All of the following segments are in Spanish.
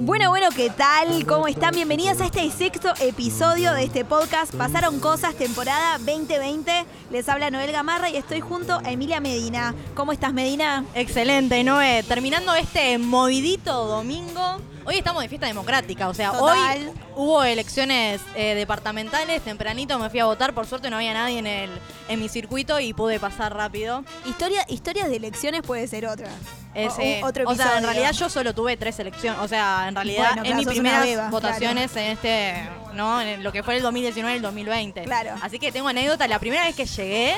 Bueno, bueno, ¿qué tal? ¿Cómo están? Bienvenidas a este sexto episodio de este podcast. Pasaron cosas, temporada 2020. Les habla Noel Gamarra y estoy junto a Emilia Medina. ¿Cómo estás, Medina? Excelente, Noé. Terminando este movidito domingo. Hoy estamos de fiesta democrática, o sea, Total. hoy hubo elecciones eh, departamentales, tempranito me fui a votar, por suerte no había nadie en el en mi circuito y pude pasar rápido. Historia, historias de elecciones puede ser otra. Ese- O- otro o sea, en realidad yo solo tuve tres elecciones, o sea, en realidad Bueno, en claro, mis primeras beba, votaciones en este, ¿no? En lo que fue el 2019 y el 2020. Claro. Así que tengo anécdota, la primera vez que llegué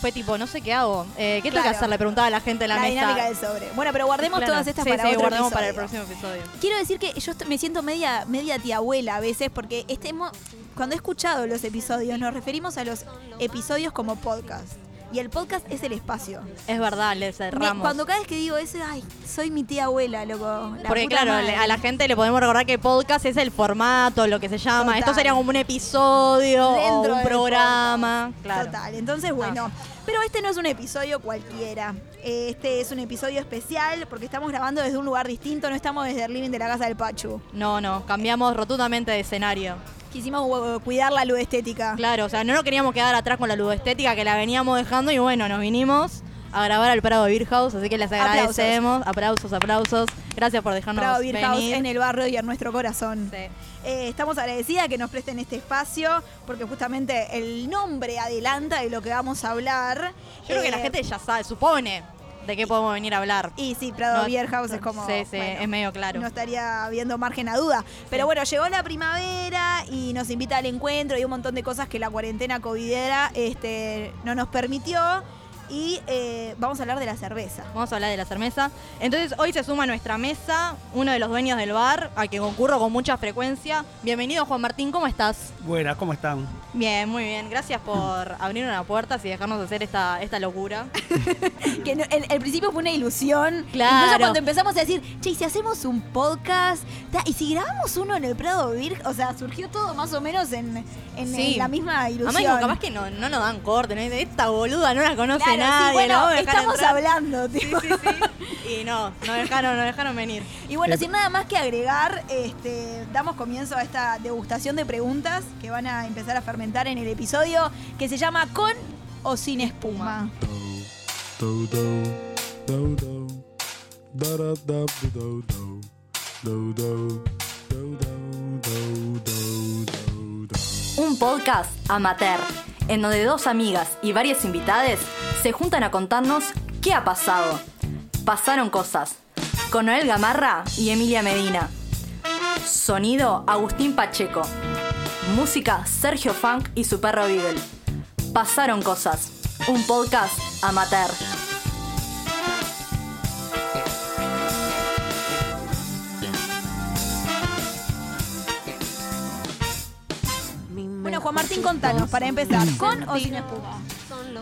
fue tipo, no sé qué hago, eh, ¿qué tengo que hacer? Le preguntaba a la gente en la, La, mesa. dinámica del sobre. Bueno, pero guardemos todas estas Sí, para sí, otro guardemos para el próximo episodio. Quiero decir que yo me siento media, media tía abuela a veces porque estemos, cuando he escuchado los episodios nos referimos a los episodios como podcast. Y el podcast es el espacio. Es verdad, le Me- cerramos. cuando cada vez que digo eso, ay, soy mi tía abuela, loco. la Porque claro, madre. a la gente le podemos recordar que podcast es el formato, lo que se llama. Total. Esto sería como un episodio o un programa. Claro. Total, entonces bueno. Pero este no es un episodio cualquiera. Este es un episodio especial porque estamos grabando desde un lugar distinto, no estamos desde el living de la casa del Pachu. No, no, cambiamos rotundamente de escenario. Quisimos eh, cuidar la luz estética. Claro, o sea, no nos queríamos quedar atrás con la ludestética que la veníamos dejando y bueno, nos vinimos a grabar al Prado Beer House, así que les agradecemos. Aplausos, aplausos. Gracias por dejarnos Bravo Beer House venir. en el barrio y en nuestro corazón. Sí. Eh, estamos agradecidas que nos presten este espacio porque justamente el nombre adelanta de lo que vamos a hablar. Yo creo que la Eh, gente ya sabe, supone de qué podemos venir a hablar. Y sí, Prado No- Beer House es como. Sí, sí, bueno, es medio claro. No estaría habiendo margen a duda. Pero bueno, llegó la primavera y nos invita al encuentro y un montón de cosas que la cuarentena covidera este, no nos permitió. Y eh, vamos a hablar de la cerveza. Vamos a hablar de la cerveza. Entonces, hoy se suma a nuestra mesa uno de los dueños del bar, a quien concurro con mucha frecuencia. Bienvenido, Juan Martín, ¿cómo estás? Buenas, ¿cómo están? Bien, muy bien. Gracias por abrir una puerta y dejarnos hacer esta, esta locura. Que no- el, el principio fue una ilusión. Claro. Incluso cuando empezamos a decir, che, ¿y si hacemos un podcast? ¿Y si grabamos uno en el Prado Vir? O sea, surgió todo más o menos en, en- Sí. en la misma ilusión. Además, capaz que no, no nos dan corte, ¿no? Esta boluda no la conoce Claro, nadie. Sí, bueno, ¿no? estamos hablando, tipo. Sí, sí, y no, nos dejaron, nos dejaron venir. Y bueno, sin nada más que agregar, este, damos comienzo a esta degustación de preguntas que van a empezar a fermentar en el episodio que se llama Con o sin espuma. Un podcast amateur, en donde dos amigas y varias invitadas se juntan a contarnos qué ha pasado. Pasaron cosas, con Noel Gamarra y Emilia Medina. Sonido Agustín Pacheco. Música Sergio Funk y su perro Beagle. Pasaron cosas, un podcast amateur. Bueno, Juan Martín, contanos, para empezar, ¿con o sin espuma?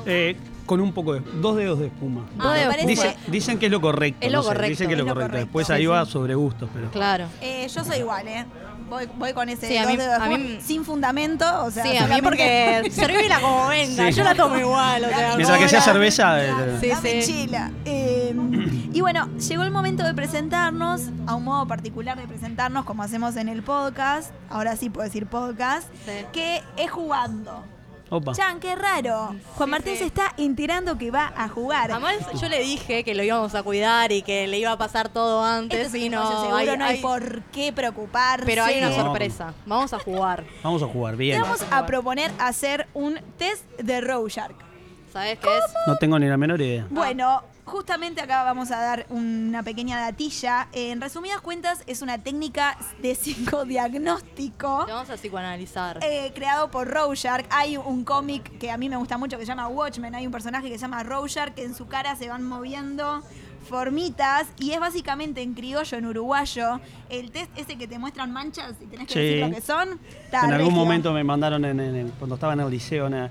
Eh, con un poco de. dos dedos de espuma. Dos me de parece- Dicen, dicen que es lo correcto. Es lo no sé, correcto, Dicen que es lo es lo correcto. correcto. Después Sí, ahí sí. va sobre gustos, pero. Claro. Eh, yo soy igual, ¿eh? Voy, voy con ese Sí, a dos mí- dedos de a mí- espuma, sin fundamento, o sea, Sí, a mí solamente- porque servíla como venga, Sí. yo la tomo igual, o sea, Mientras que sea cerveza. eh, Sí, Dame sí. chila. Eh, y bueno, llegó el momento de presentarnos, a un modo particular de presentarnos, como hacemos en el podcast, ahora sí puedo decir podcast, Sí. que es jugando. Opa. Chan, qué raro. Juan Martín sí. se está enterando que va a jugar. Además, yo le dije que lo íbamos a cuidar y que le iba a pasar todo antes es un y no, seguro, hay- no hay, hay- por qué preocuparse. pero hay una No. sorpresa. Vamos a jugar. Vamos a jugar, Te bien. vamos a proponer hacer un test de Rorschach. ¿Sabes qué es? No tengo ni la menor idea. Bueno, justamente acá vamos a dar una pequeña datilla. En resumidas cuentas, es una técnica de psicodiagnóstico Te vamos a psicoanalizar. eh, creado por Rorschach. Hay un cómic que a mí me gusta mucho que se llama Watchmen. Hay un personaje que se llama Rorschach que en su cara se van moviendo formitas y es básicamente en criollo, en uruguayo, el test ese que te muestran manchas y tenés que Sí. decir lo que son. Está En algún regio. momento me mandaron en, en el- cuando estaba en el liceo, na-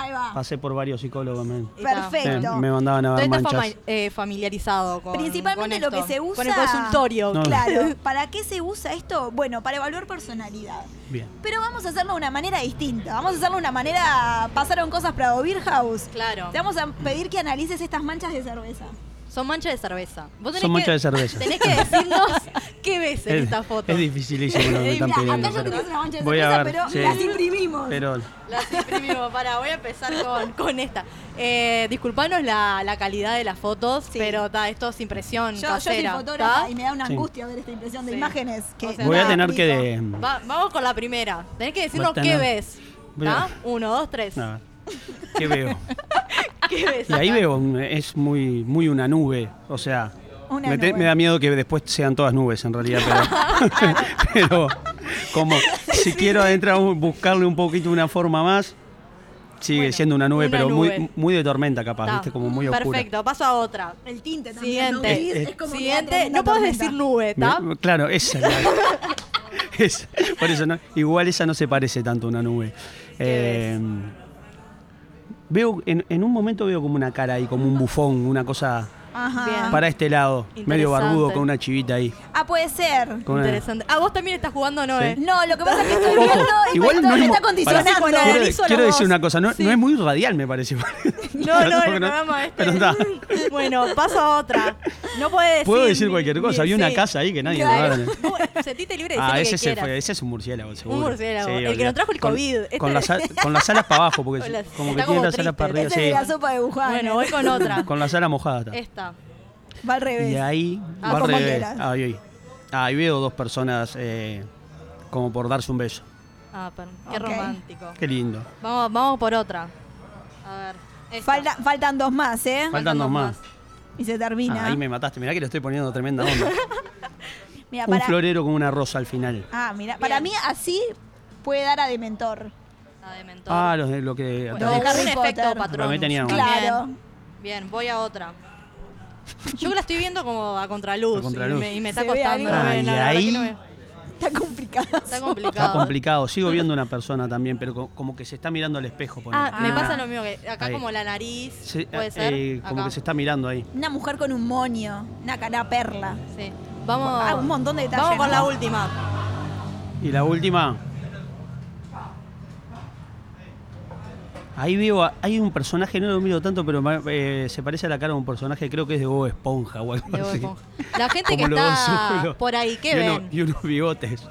Ahí va. pasé por varios psicólogos. me, Perfecto. me- me mandaban a ver Entonces estás manchas. fama- eh, familiarizado con Principalmente con lo que se usa. Con el consultorio. No. Claro. ¿Para qué se usa esto? Bueno, para evaluar personalidad. Bien. Pero vamos a hacerlo de una manera distinta. Vamos a hacerlo de una manera. Pasaron cosas para Beer House. Claro. Te vamos a pedir que analices estas manchas de cerveza. Son manchas de cerveza. Vos tenés Son que- manchas de cerveza. Tenés que decirnos qué ves en Es, esta foto. es dificilísimo lo que están Mira, pidiendo. Acá ya pero tenés una mancha de voy a cerveza, ver, pero sí. las imprimimos. Pero Las imprimimos. Para, voy a empezar con, con esta. Eh, disculpanos la, la calidad de las fotos, Sí. pero ta, esto es impresión yo, yo soy fotógrafa ¿ta? y me da una Sí. angustia ver esta impresión de Sí. imágenes. Que O sea, voy a tener que... de- Va- vamos con la primera. Tenés que decirnos qué ves. ¿ta? Uno, dos, tres. ¿Qué veo? ¿Qué ves? Y ahí veo, es muy, muy una nube. O sea, Una me, te- nube. me da miedo que después sean todas nubes en realidad. Pero, pero como si quiero adentrar, buscarle un poquito una forma más, sigue Bueno, siendo una nube, una pero nube. Muy, muy de tormenta capaz, Ta. ¿viste? Como muy oscura. Perfecto, paso a otra. El tinte también. ¿no? Siguiente. Eh, es como Siguiente. No podés tormenta. decir nube, Me- ¿está? claro, esa es la- esa. Por eso no, igual esa no se parece tanto a una nube. Eh, veo, en, en un momento veo como una cara ahí, como un bufón, una cosa Ajá. Bien. para este lado, medio barbudo con una chivita ahí. Ah, puede ser. con una- Interesante. Ah, vos también estás jugando, ¿no? Sí. eh? No, lo que pasa es que estoy viendo y Igual me, no está, es condicionando. Pará, Quiero, Analizo quiero la decir una cosa, no, Sí. no es muy radial, me parece. No, no, el programa este. Pero está. Bueno, paso a otra. No puede decir. Puedo decir cualquier cosa. Había una casa ahí que nadie Claro. lo va a- Vos, Sentite libre de decir Ah, lo ese que se quieras. fue, ese es un murciélago, seguro. murciélago, el que olvidate. nos trajo el Con- COVID, Con, este- las, al- con las alas para abajo, porque Con las- como está que como tiene las alas triste. para arriba, Ese es de la sí. sopa de Wuhan. Bueno, voy con otra. Con las alas mojadas. está. Esta. Va al revés. Y ahí Ah, va al revés. Ahí, ahí. Ahí veo dos personas eh, como por darse un beso. Ah, pero, qué romántico. Qué lindo. Vamos, vamos por otra. A ver. Falta- faltan dos más, ¿eh? Faltan dos más. Y se termina. Ah, ahí me mataste. Mirá que le estoy poniendo tremenda onda. Un para, florero con una rosa al final. ah, mira, para mí así puede dar a Dementor. La de mentor. Ah, los de lo que. Bueno, de un Harry efecto Potter. patrón. Para mí tenía uno. Claro. Bien, voy a otra. Yo la estoy viendo como a contraluz. A contraluz. Y, me, y me está Se costando. Ah, y ahí- no me- Está complicado. Está complicado. Está complicado. Sigo viendo una persona también, pero co- como que se está mirando al espejo. Ah, me Ah. pasa lo mismo que acá Ahí. como la nariz. Sí, puede eh, ser. eh, como Acá. que se está mirando ahí. Una mujer con un moño, una cara perla. Sí. Vamos. Ah, un montón de detalles. Vamos con ¿no? la última. Y la última. Ahí veo, a- hay un personaje, no lo miro tanto, pero eh, se parece a la cara de un personaje, creo que es de Bob Esponja o algo así. Esponja. La gente que está por ahí, ¿qué y uno- ven? y unos bigotes.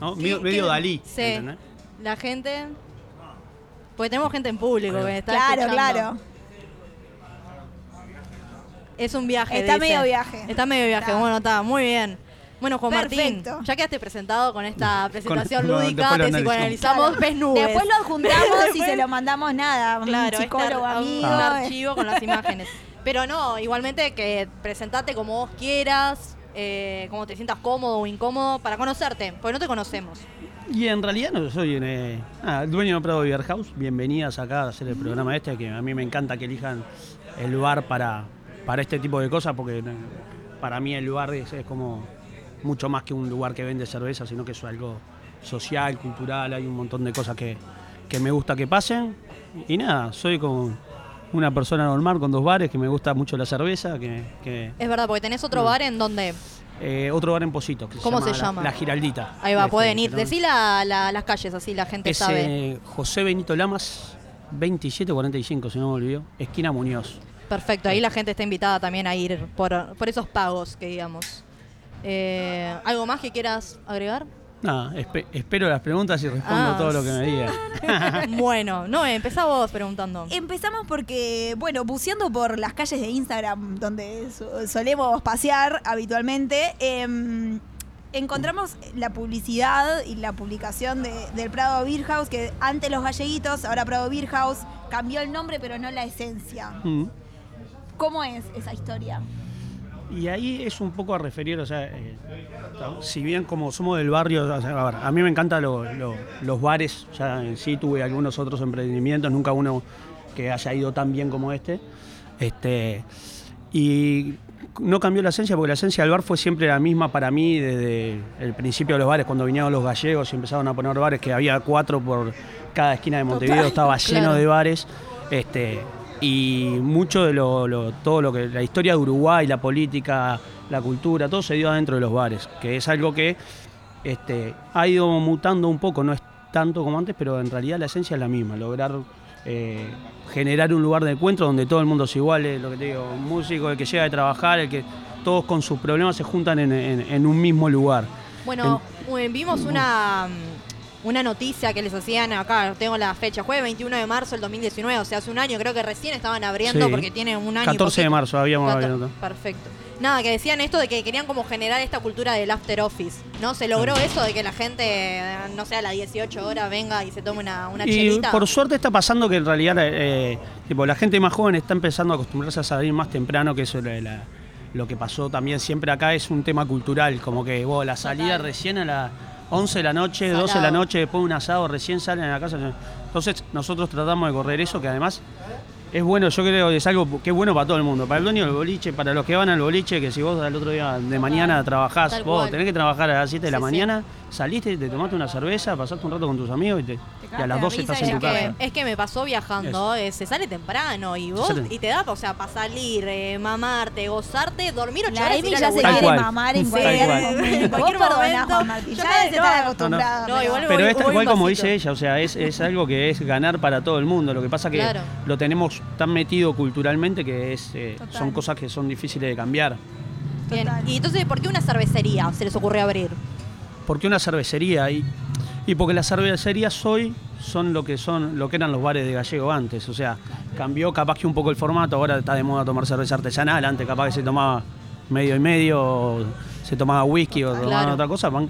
¿No? ¿Qué- Medio, medio? Dalí. Sí. ¿entendés? La gente. Porque tenemos gente en público que está Claro, escuchando. claro. Es un viaje. Está dice. medio viaje. Está medio viaje. Está. Bueno, está muy bien. Bueno, Juan Perfecto. Martín, ya quedaste presentado con esta presentación no, lúdica, lo te psicoanalizamos, Claro. ves nubes. Después lo adjuntamos y se lo mandamos nada. a un Claro, psicólogo este amigo. un archivo con las imágenes. Pero no, igualmente que presentate como vos quieras, eh, como te sientas cómodo o incómodo para conocerte, porque no te conocemos. Y en realidad no soy eh, ah, el dueño de Prado Beer House. Bienvenidas acá a hacer el programa este, que a mí me encanta que elijan el lugar para, para este tipo de cosas, porque eh, para mí el lugar es, es como mucho más que un lugar que vende cerveza, sino que es algo social, cultural, hay un montón de cosas que, que me gusta que pasen. Y nada, soy como una persona normal con dos bares, que me gusta mucho la cerveza, que, que- Es verdad, porque tenés otro bar en donde. eh, otro bar en Posito, que ¿Cómo se la- llama? La, Giraldita. Ahí va, Este, pueden ir. Decí la- la- las calles, así la gente es sabe. eh, José Benito Lamas, 2745, si no me olvido, esquina Muñoz. Perfecto, ahí la gente está invitada también a ir por, por esos pagos que digamos. Eh, ¿Algo más que quieras agregar? Nada, espe- espero las preguntas y respondo Ah, todo lo que me diga. bueno, no, empezá vos preguntando. Empezamos porque, bueno, buceando por las calles de Instagram, donde so- solemos pasear habitualmente, em, encontramos la publicidad y la publicación de- del Prado Beer House, que antes los galleguitos, ahora Prado Beer House, cambió el nombre pero no la esencia. Mm. ¿Cómo es esa historia? Y ahí es un poco a referir, o sea, eh, si bien como somos del barrio, o sea, a, ver, a mí me encantan lo- lo- los bares, ya en sí tuve algunos otros emprendimientos, nunca uno que haya ido tan bien como este. este y no cambió la esencia porque la esencia del bar fue siempre la misma para mí desde el principio de los bares, cuando vinieron los gallegos y empezaron a poner bares, que había cuatro por cada esquina de Montevideo, Total, estaba lleno claro. de bares. Este, y mucho de lo, lo- todo lo que la historia de Uruguay, la política, la cultura, todo se dio adentro de los bares, que es algo que este, ha ido mutando un poco, no es tanto como antes, pero en realidad la esencia es la misma, lograr eh, generar un lugar de encuentro donde todo el mundo es igual, eh, lo que te digo, un músico, el que llega de trabajar, el que todos con sus problemas se juntan en, en- en un mismo lugar. Bueno, eh, vimos una, mm, una noticia que les hacían acá, tengo la fecha, jueves 21 de marzo del 2019, o sea, hace un año, creo que recién estaban abriendo Sí. porque tiene un año. y 14 de marzo habíamos abierto. Perfecto. Nada, que decían esto de que querían como generar esta cultura del after office, ¿no? ¿Se logró eso de que la gente, no sé, a las 18 horas venga y se tome una, una Y chelita? por suerte está pasando que en realidad eh, tipo, la gente más joven está empezando a acostumbrarse a salir más temprano, que eso es la- lo que pasó también siempre acá es un tema cultural, como que vos, la salida recién a las 11 de la noche, 12 de la Salado. noche, después de un asado, recién salen a la casa. Entonces nosotros tratamos de correr eso, que además es bueno, yo creo que es algo que es bueno para todo el mundo, para el dueño del boliche, para los que van al boliche, que si vos al otro día de mañana trabajás, vos tenés que trabajar a las 7 de la sí. mañana, saliste, te tomaste una cerveza, pasaste un rato con tus amigos y, te- y a las de 12 risa estás en tu ya casa. es que me pasó viajando, eh, se sale temprano y vos sale- y te da, o sea, para salir, eh, mamarte, gozarte, dormir ocho La horas y Emi ir a ya se laburar. Tal quiere cual. mamar en Sí, cualquier tal cual. momento. En cualquier Vos perdonás, momento. Juan Martín, Yo ya estar no, acostumbrado. no, igual Pero voy- es tal voy cual como dice ella, o sea, es, es algo que es ganar para todo el mundo. Lo que pasa que Claro. lo tenemos tan metido culturalmente que es, eh, Total. son cosas que son difíciles de cambiar. Bien. Total. Y entonces, ¿por qué una cervecería se les ocurrió abrir? Porque una cervecería y, y porque las cervecerías hoy son lo que son lo que eran los bares de gallego antes, o sea, cambió capaz que un poco el formato, ahora está de moda tomar cerveza artesanal, antes capaz que se tomaba medio y medio, o se tomaba whisky o tomaban Claro. otra cosa, van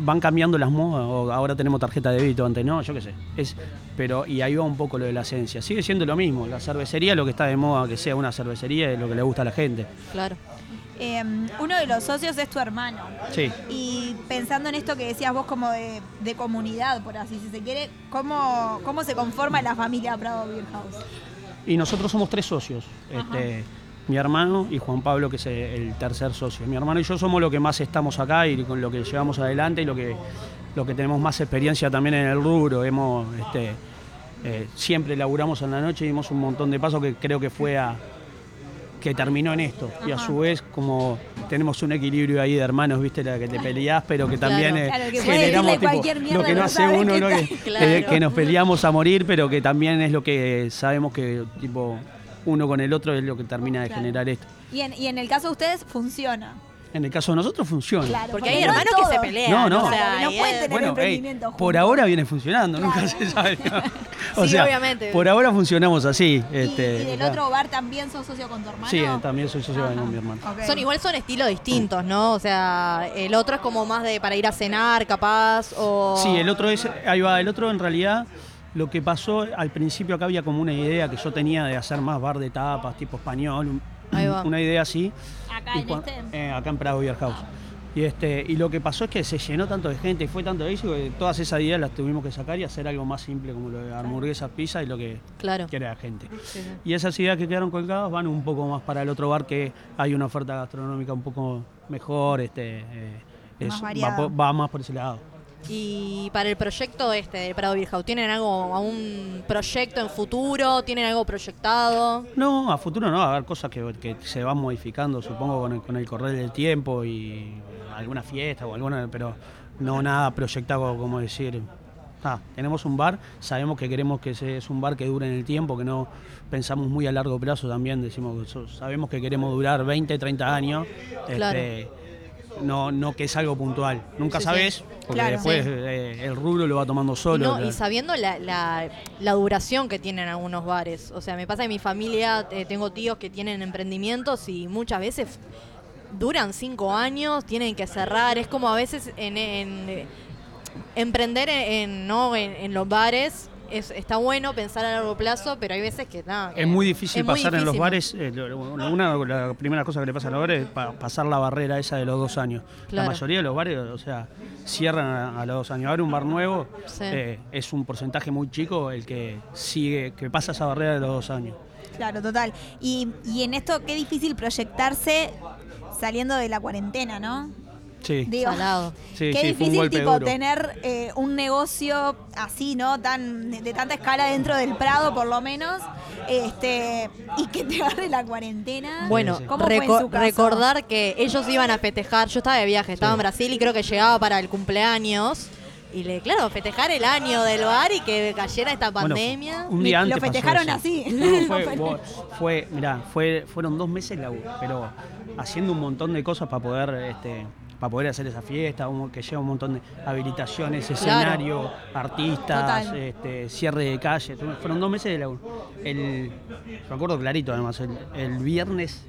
van cambiando las modas, o ahora tenemos tarjeta de débito, antes no, yo qué sé. Es, pero, y ahí va un poco lo de la esencia. Sigue siendo lo mismo, la cervecería, lo que está de moda que sea una cervecería, es lo que le gusta a la gente. Claro. Eh, uno de los socios es tu hermano. Sí. Y pensando en esto que decías vos como de, de comunidad, por así si se quiere, ¿cómo, ¿cómo se conforma la familia Prado Beer House? Y nosotros somos tres socios. Este, mi hermano y Juan Pablo, que es el tercer socio. Mi hermano y yo somos lo que más estamos acá y con lo que llevamos adelante y lo que, lo que tenemos más experiencia también en el rubro. Hemos, este, eh, siempre laburamos en la noche y dimos un montón de pasos que creo que fue a que terminó en esto. Y a su vez, como tenemos un equilibrio ahí de hermanos, viste, la que te peleás, pero que también Claro. eh, Claro, que puede generamos tipo, lo que no hace uno, ¿no? que, Claro. que- que nos peleamos a morir, pero que también es lo que sabemos que tipo uno con el otro es lo que termina de generar esto. Y en, y en el caso de ustedes funciona. En el caso de nosotros funciona. Claro, Porque hay no hermanos que se pelean. No, no. O sea, no pueden tener Bueno, emprendimiento por juntos. ahora viene funcionando, nunca se sabe. o Sí, sea, obviamente. por ahora funcionamos así. Y- Este, y, del claro. otro bar también sos socio con tu hermano. Sí, también soy socio Ajá. con mi hermano. Son igual son estilos distintos, ¿no? O sea, el otro es como más de para ir a cenar, capaz, o... Sí, el otro es, ahí va, el otro en realidad lo que pasó al principio acá había como una idea que yo tenía de hacer más bar de tapas, tipo español, Ahí va. una idea así. Acá Y en cua- este. eh, acá en Prado Beer House. Y, este, y lo que pasó es que se llenó tanto de gente, fue tanto de éxito que todas esas ideas las tuvimos que sacar y hacer algo más simple como lo de hamburguesas, pizza y lo que Claro. quiere la gente. Sí, sí. Y esas ideas que quedaron colgadas van un poco más para el otro bar que hay una oferta gastronómica un poco mejor, este, eh, Más va, va más por ese lado. Y para el proyecto este de Prado House, ¿tienen algo, algún proyecto en futuro? ¿Tienen algo proyectado? No, a futuro no, va a haber cosas que, que se van modificando, supongo, con el, con el correr del tiempo y alguna fiesta o alguna, pero no nada proyectado como decir, ah, tenemos un bar, sabemos que queremos que ese es un bar que dure en el tiempo, que no pensamos muy a largo plazo también, decimos sabemos que queremos durar 20, 30 años, Claro. este, no, no que es algo puntual, nunca Sí, sí. sabes, porque Claro. después Sí. eh, el rubro lo va tomando Y, solo. no- y la- sabiendo la, la- la duración que tienen algunos bares. O sea, me pasa que mi familia eh, tengo tíos que tienen emprendimientos y muchas veces duran cinco años, tienen que cerrar. Es como a veces en, en, eh, emprender en, en- no en, en los bares. Es, está bueno pensar a largo plazo, pero hay veces que nada. Es muy difícil es muy pasar en los bares. eh, una de las primeras cosas que le pasa a los bares es pa- pasar la barrera esa de los dos años. Claro. La mayoría de los bares, o sea, cierran a, a los dos años. Ahora un bar nuevo Sí. eh, es un porcentaje muy chico el que sigue, que pasa esa barrera de los dos años. Claro, total. Y, y en esto, qué difícil proyectarse saliendo de la cuarentena, ¿no? Sí. Digo, Salado. Sí, qué sí, fue un difícil golpe tipo duro. tener eh, un negocio así, ¿no? Tan de, de tanta escala dentro del Prado, por lo menos, este y que te agarre la cuarentena. Bueno. ¿Cómo fue en su caso? recordar que ellos iban a festejar, yo estaba de viaje, estaba en Brasil y creo que llegaba para el cumpleaños Y le, claro, festejar el año del bar y que cayera esta Bueno, pandemia. un día Lo antes pasó festejaron así. No, fue, fue, fue- mirá, fue, fueron dos meses pero haciendo un montón de cosas para poder, este, para poder hacer esa fiesta, que lleva un montón de habilitaciones, escenario, artistas, este, cierre de calle. Fueron dos meses de laburo. El, me acuerdo clarito además, el, el viernes,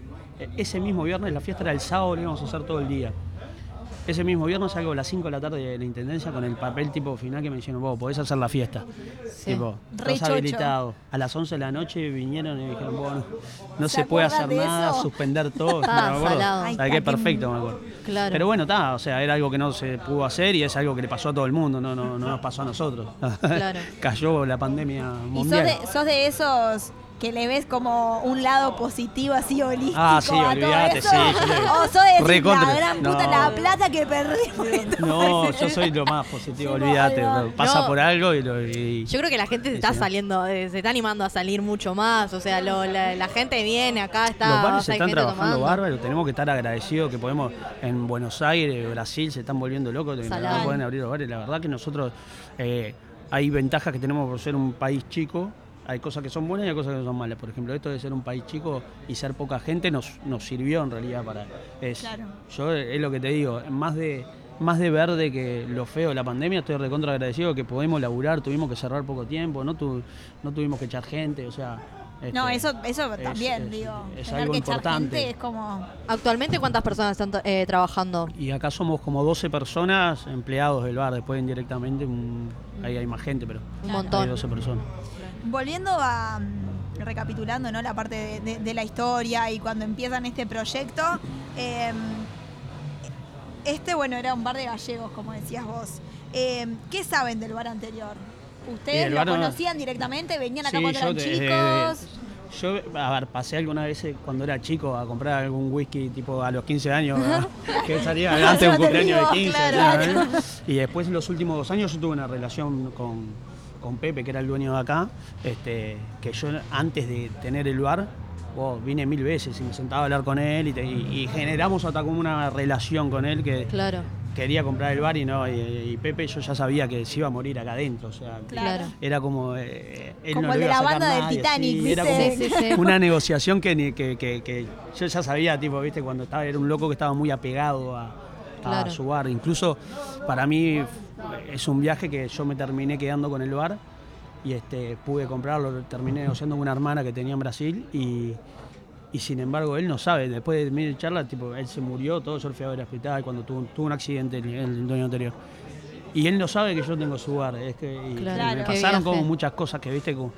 ese mismo viernes, la fiesta era el sábado, lo íbamos a hacer todo el día. Ese mismo viernes salgo a las 5 de la tarde de la intendencia con el papel tipo final que me dijeron, vos podés hacer la fiesta. Sí. Tipo, estás habilitado. A las 11 de la noche vinieron y dijeron, bueno, no ¿Se se, puede hacer nada, eso? suspender todo. Ah, me. Ay, Ay, qué perfecto, me acuerdo. Claro. Pero bueno, está, o sea, era algo que no se pudo hacer y es algo que le pasó a todo el mundo, no, no, no nos pasó a nosotros. Claro. Cayó la pandemia Y sos mundial. de, sos de esos que le ves como un lado positivo así holístico Ah, sí, a todo olvídate, eso? sí, yo O sos de decir, la gran puta no. la plata que perdimos. No, yo soy lo más positivo, Sí, olvídate. no. Pasa No. por algo y, lo, y- Yo creo que la gente se está sí. saliendo, eh, se está animando a salir mucho más. O sea, lo- la, la gente viene acá, está. Los o bares sea, hay están trabajando tomando. bárbaro, tenemos que estar agradecidos que podemos, en Buenos Aires, Brasil, se están volviendo locos, que no pueden abrir los bares. La verdad que nosotros, eh, hay ventajas que tenemos por ser un país chico, hay cosas que son buenas y hay cosas que son malas. Por ejemplo, esto de ser un país chico y ser poca gente nos, nos sirvió en realidad para... Es, Claro. Yo es lo que te digo, más de... Más de verde que lo feo de la pandemia, estoy recontra agradecido que pudimos laburar, tuvimos que cerrar poco tiempo, no, tu- no tuvimos que echar gente, o sea... No, este, eso, eso es- también, es- digo. es tener algo que echar importante. gente es como... Actualmente, ¿cuántas personas están eh, trabajando? Y acá somos como 12 personas empleados del bar. Después indirectamente un- ahí hay más gente, pero Un hay montón. 12 personas. Volviendo a. mm, recapitulando, ¿no? La parte de, de- de la historia y cuando empiezan este proyecto. eh, este, bueno, era un bar de gallegos, como decías vos. Eh, ¿Qué saben del bar anterior? ¿Ustedes lo no- conocían directamente? ¿Venían acá Sí, cuando eran te- chicos? eh, yo, a ver, pasé algunas veces cuando era chico a comprar algún whisky tipo a los 15 años, ¿verdad? que salía antes de un cumpleaños de 15. claro. ¿sabes? Y después los últimos dos años yo tuve una relación con, con Pepe, que era el dueño de acá, este, que yo antes de tener el bar, wow, vine mil veces y me sentaba a hablar con él y, te- y- y generamos hasta como una relación con él que, Claro, quería comprar el bar y no, y, y Pepe yo ya sabía que se iba a morir acá adentro, o sea, claro. era como eh, él Como no el de iba a la sacar banda del nadie, Titanic, sí, era como Sí, sí, sí. una negociación que, ni- que, que- que yo ya sabía, tipo, viste, cuando estaba, era un loco que estaba muy apegado a, a su bar. Incluso para mí es un viaje que yo me terminé quedando con el bar y este pude comprarlo, terminé negociando con una hermana que tenía en Brasil y, y sin embargo él no sabe, después de mi charla, tipo, él se murió, todo yo lo fui a ver al hospital cuando tuvo, tuvo un accidente el, el dueño anterior. Y él no sabe que yo tengo su bar, es que y- Claro. y me pasaron como muchas cosas que viste como,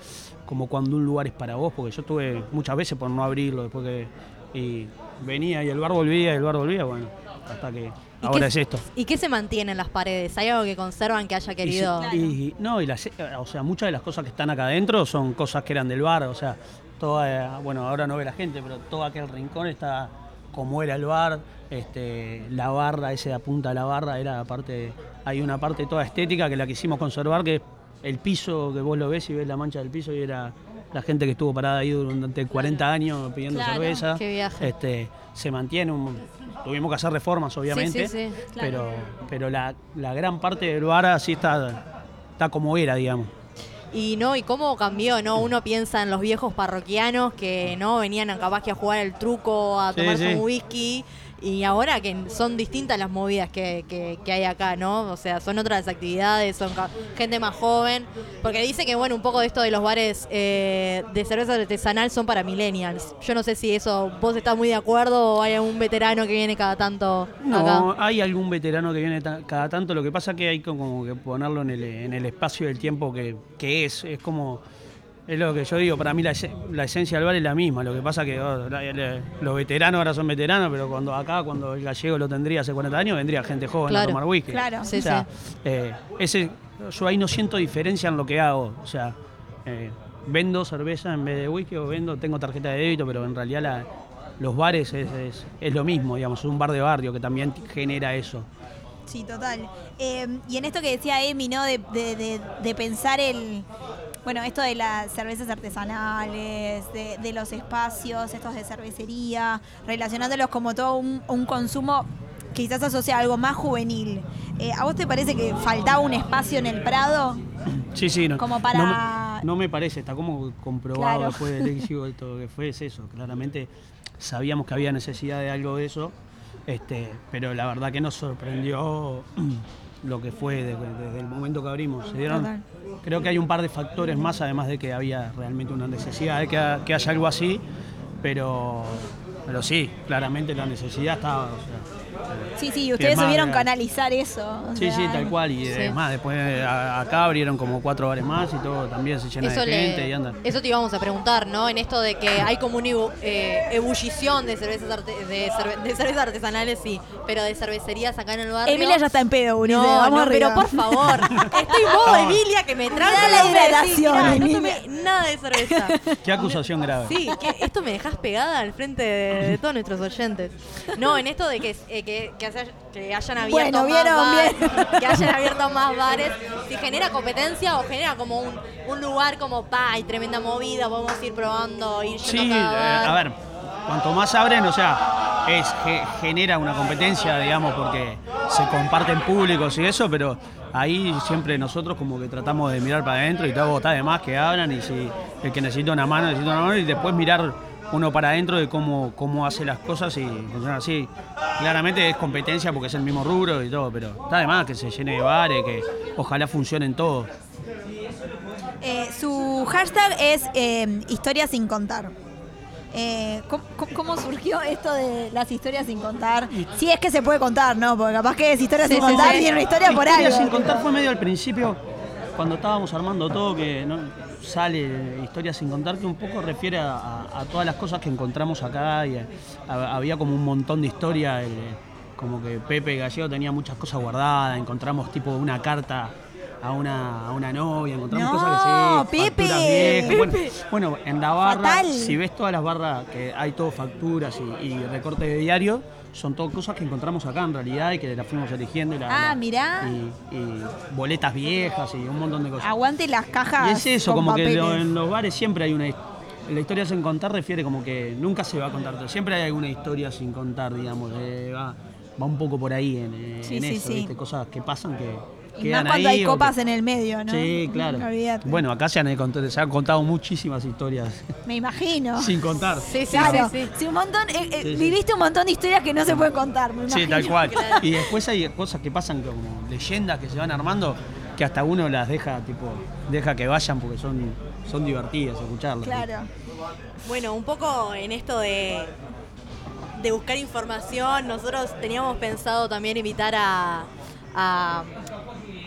como cuando un lugar es para vos, porque yo estuve muchas veces por no abrirlo, después que y venía y el bar volvía y el bar volvía, bueno, hasta que ¿Y ahora es esto. ¿Y qué se mantiene en las paredes? ¿Hay algo que conservan que haya querido? Y, no, y las, o sea, muchas de las cosas que están acá adentro son cosas que eran del bar, o sea, toda, bueno, ahora no ve la gente, pero todo aquel rincón está como era el bar, este, la barra, ese apunta a la barra, era aparte, hay una parte toda estética que la quisimos conservar, que es el piso, que vos lo ves y ves la mancha del piso y era la gente que estuvo parada ahí durante 40 años pidiendo Claro, cerveza. qué viaje. Este, se mantiene, un- tuvimos que hacer reformas obviamente, sí, sí, pero, pero la, la gran parte del bar así está, está como era, digamos. Y no, y cómo cambió, ¿no? Uno piensa en los viejos parroquianos que no venían a capaz que a jugar el truco, a tomarse un whisky. Y ahora que son distintas las movidas que, que- que hay acá, ¿no? O sea, son otras actividades, son gente más joven. Porque dice que, bueno, un poco de esto de los bares eh, de cerveza artesanal son para millennials. Yo no sé si eso, vos estás muy de acuerdo o hay algún veterano que viene cada tanto No, acá. hay algún veterano que viene ta- cada tanto, lo que pasa que hay como que ponerlo en el, en el espacio del tiempo que, que es, es como, es lo que yo digo, para mí la, ese- la esencia del bar es la misma, lo que pasa que oh, la- la- los veteranos ahora son veteranos, pero cuando acá, cuando el gallego lo tendría hace 40 años, vendría gente joven Claro. a tomar whisky. Claro. Sí, o sea, sí. eh, ese, yo ahí no siento diferencia en lo que hago, o sea, eh, vendo cerveza en vez de whisky o vendo, tengo tarjeta de débito, pero en realidad la- los bares es, es- es lo mismo, digamos, es un bar de barrio que también genera eso. Sí, total. Eh, y en esto que decía Emi, ¿no? De, de- de- de pensar el. Bueno, esto de las cervezas artesanales, de, de los espacios, estos de cervecería, relacionándolos como todo un, un consumo quizás asocia a algo más juvenil. Eh, ¿A vos te parece que faltaba un espacio en el Prado? Sí, sí, no. Como para- No me, no me parece, está como comprobado Claro. después del éxito de todo lo que fue, es eso. Claramente sabíamos que había necesidad de algo de eso, este, pero la verdad que nos sorprendió lo que fue de- desde el momento que abrimos. Se dieron, Total. creo que hay un par de factores más, además de que había realmente una necesidad de que, ha- que haya algo así, pero, pero sí, claramente la necesidad estaba. o sea, Sí, sí, ustedes más supieron real. canalizar eso. Sí, sí, tal cual. Y Sí. además, después a- acá abrieron como cuatro bares más y todo también se llena Eso, de le- gente y anda. eso te íbamos a preguntar, ¿no? En esto de que hay como una eh, ebullición de cervezas arte- de, cerve- de cervezas artesanales, sí, pero de cervecerías acá en el barrio. Emilia ya está en pedo, Unice, No, vamos no, pero por favor, estoy modo Emilia que me trae la hidratación, no tomé nada de cerveza. Qué acusación grave. Sí, que esto me dejas pegada al frente de, de todos nuestros oyentes. No, en esto de que, eh, que, que haya- que hayan abierto Bueno, más vieron, bares, bien. que hayan abierto más bares, si genera competencia o genera como un, un lugar como pa, hay tremenda movida, podemos ir probando, ir Sí, a eh, cada bar. a ver, cuanto más abren, o sea, es ge- genera una competencia, digamos, porque se comparten públicos y eso, pero ahí siempre nosotros como que tratamos de mirar para adentro y todo está de más que abran y si el que necesita una mano necesita una mano y después mirar uno para adentro de cómo, cómo hace las cosas y funciona así. Claramente es competencia porque es el mismo rubro y todo, pero está de más que se llene de bares, que ojalá funcionen todos. Eh, su hashtag es eh, historias sin contar. Eh, ¿cómo, cómo- surgió esto de las historias sin contar? Si es que se puede contar, ¿no? Porque capaz que es historias Sí, sin contar sí. y tiene una historia por Historia algo. sin contar fue medio al principio, cuando estábamos armando todo, que no sale Historia sin contar, que un poco refiere a, a- a todas las cosas que encontramos acá. Y a- a- había como un montón de historia, el- como que Pepe Gallego tenía muchas cosas guardadas, encontramos tipo una carta a una, a una novia, encontramos No, cosas que sí, Pepe. Bueno, en la barra, Fatal. si ves todas las barras que hay todo facturas y, y recortes de diario, son todo cosas que encontramos acá en realidad y que las fuimos eligiendo. y la- Ah, mirá. y, y boletas viejas y un montón de cosas. Aguante las cajas. y es eso, con como que lo- en los bares siempre hay una la historia sin contar refiere como que nunca se va a contar todo. Siempre hay alguna historia sin contar, digamos. eh, va, va un poco por ahí en, eh, Sí, en sí, eso, sí. ¿viste? Cosas que pasan que Y quedan más cuando ahí hay copas que- en el medio, ¿no? Sí, claro. Olvídate. Bueno, acá se han, contado, se han contado muchísimas historias Me imagino. sin contar. Sí, sí, Claro, sí, sí. sí, un montón, eh, eh, Sí, sí. viviste un montón de historias que no se pueden contar, me Sí, tal cual. Y después hay cosas que pasan como leyendas que se van armando que hasta uno las deja, tipo, deja que vayan porque son, son divertidas escucharlas. Claro. Bueno, un poco en esto de, de buscar información, nosotros teníamos pensado también invitar a, a,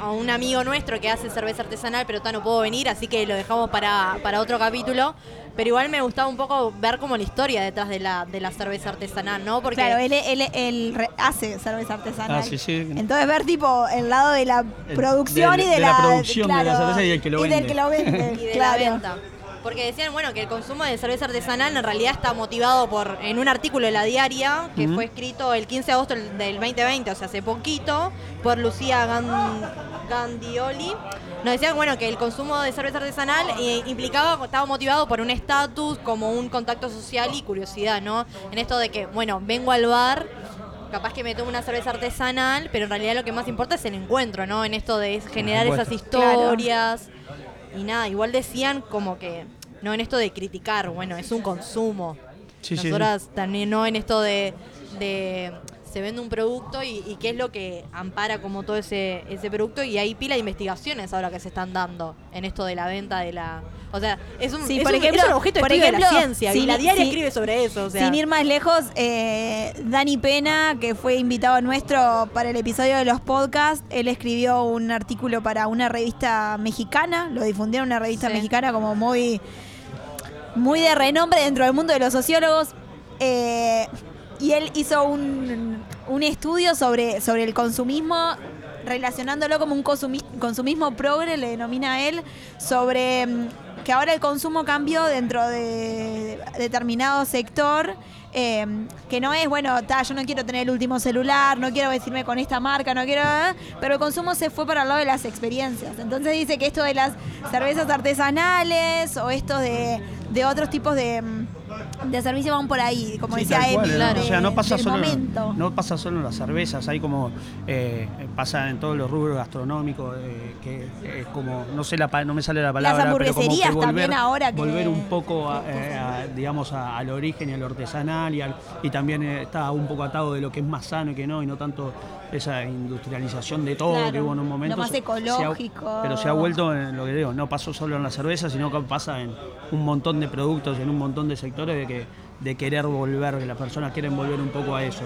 a un amigo nuestro que hace cerveza artesanal, pero está no pudo venir, así que lo dejamos para, para otro capítulo. Pero igual me gustaba un poco ver como la historia detrás de la, de la cerveza artesanal, ¿no? Porque Claro, él, él- hace cerveza artesanal. Ah, sí, sí. Entonces ver tipo el lado de la producción y de, de la producción de la cerveza y del que lo y del que lo vende, y de claro. la venta. Porque decían, bueno, que el consumo de cerveza artesanal en realidad está motivado por, en un artículo de la diaria, que fue escrito el 15 de agosto del del 2020, o sea, hace poquito, por Lucía Gan- Gandioli. Nos decían, bueno, que el consumo de cerveza artesanal eh, implicaba, estaba motivado por un estatus, como un contacto social y curiosidad, ¿no? En esto de que, bueno, vengo al bar, capaz que me tomo una cerveza artesanal, pero en realidad lo que más importa es el encuentro, ¿no? En esto de generar esas historias. Y nada, igual decían como que, no en esto de criticar, bueno, es un consumo. Sí, sí, también no en esto de, de se vende un producto y, y qué es lo que ampara como todo ese, ese producto y hay pila de investigaciones ahora que se están dando en esto de la venta de la... O sea, es un, Sí, es por un- ejemplo- es un objeto por estudio de la ejemplo, ciencia y la diaria sin- escribe sobre eso. O sea, Sin ir más lejos, eh, Dani Pena, que fue invitado nuestro para el episodio de los podcasts, él escribió un artículo para una revista mexicana, lo difundió en una revista Sí. mexicana como muy, muy de renombre dentro del mundo de los sociólogos. eh, y él hizo un, un estudio sobre, sobre el consumismo relacionándolo como un consumi- consumismo progre, le denomina él, sobre mm, que ahora el consumo cambió dentro de determinado sector, eh, que no es, bueno, ta, yo no quiero tener el último celular, no quiero vestirme con esta marca, no quiero... Pero el consumo se fue para el lado de las experiencias. Entonces dice que esto de las cervezas artesanales o esto de, de otros tipos de... de servicio van por ahí, como Sí, decía Emi, ¿no? de- O sea, no pasa, solo, no pasa solo en las cervezas, hay como eh, pasa en todos los rubros gastronómicos, eh, que es como, no sé la no me sale la palabra, pero como que hamburgueserías volver, también ahora que- volver un poco, a, eh, a, digamos, a- al origen y al artesanal y, al- y también eh, está un poco atado de lo que es más sano y que no, y no tanto esa industrialización de todo Claro, que hubo en un lo momento. más se ha- ecológico. pero se ha vuelto en lo que digo, no pasó solo en la cerveza, sino que pasa en un montón de productos, en un montón de sectores de que de querer volver, que las personas quieren volver un poco a eso.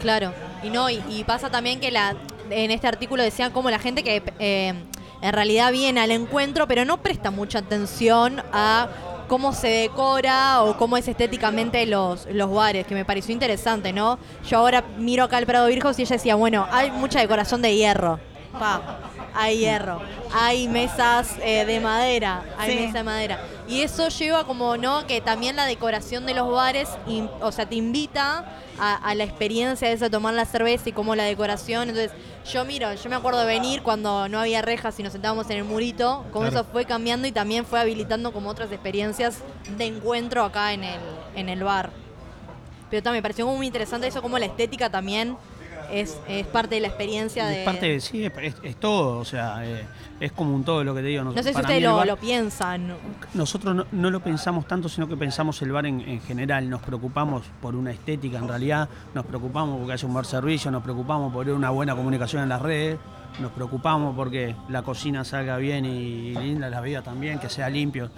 Claro, y no, y, y pasa también que la en este artículo decían como la gente que eh, en realidad viene al encuentro, pero no presta mucha atención a cómo se decora o cómo es estéticamente los, los bares, que me pareció interesante, ¿no? Yo ahora miro acá el Prado Virgos y ella decía, bueno, hay mucha decoración de hierro. Pa, hay hierro. Hay mesas eh, de madera. Hay Sí. mesa de madera. Y eso lleva como, ¿no? Que también la decoración de los bares, in- o sea, te invita a, a la experiencia de eso, de tomar la cerveza y como la decoración. Entonces, yo miro, yo me acuerdo de venir cuando no había rejas y nos sentábamos en el murito, como Claro. eso fue cambiando y también fue habilitando como otras experiencias de encuentro acá en el, en el bar. Pero también me pareció muy interesante eso, como la estética también es, es parte de la experiencia de... Es parte, sí, es, todo, o sea, eh, es como un todo lo que te digo. no sé si ustedes lo, bar- lo piensan. Nosotros no, no lo pensamos tanto, sino que pensamos el bar en, en general. Nos preocupamos por una estética en realidad, nos preocupamos porque haya un bar servicio, nos preocupamos por una buena comunicación en las redes, nos preocupamos porque la cocina salga bien y linda, la vida también, que sea limpio.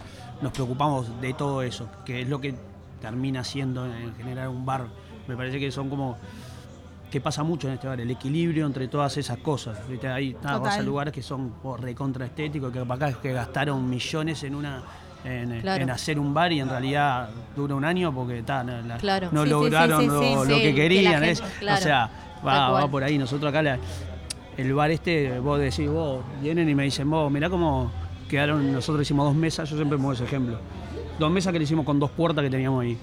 Nos preocupamos de todo eso, que es lo que termina siendo en general un bar. Me parece que son como que pasa mucho en este bar, el equilibrio entre todas esas cosas. ¿viste? Ahí ah, vas a lugares que son oh, recontra estéticos, que acá es que gastaron millones en una en, Claro. en hacer un bar y en realidad dura un año porque ta, no, la- Claro. no Sí, sí, lograron sí, sí, lo, que querían. gente- es- claro. O sea, va, va por ahí. Nosotros acá la- el bar este, vos decís, vos vienen y me dicen, vos, mirá cómo quedaron, nosotros hicimos dos mesas, yo siempre pongo ese ejemplo. Dos mesas que le hicimos con dos puertas que teníamos ahí.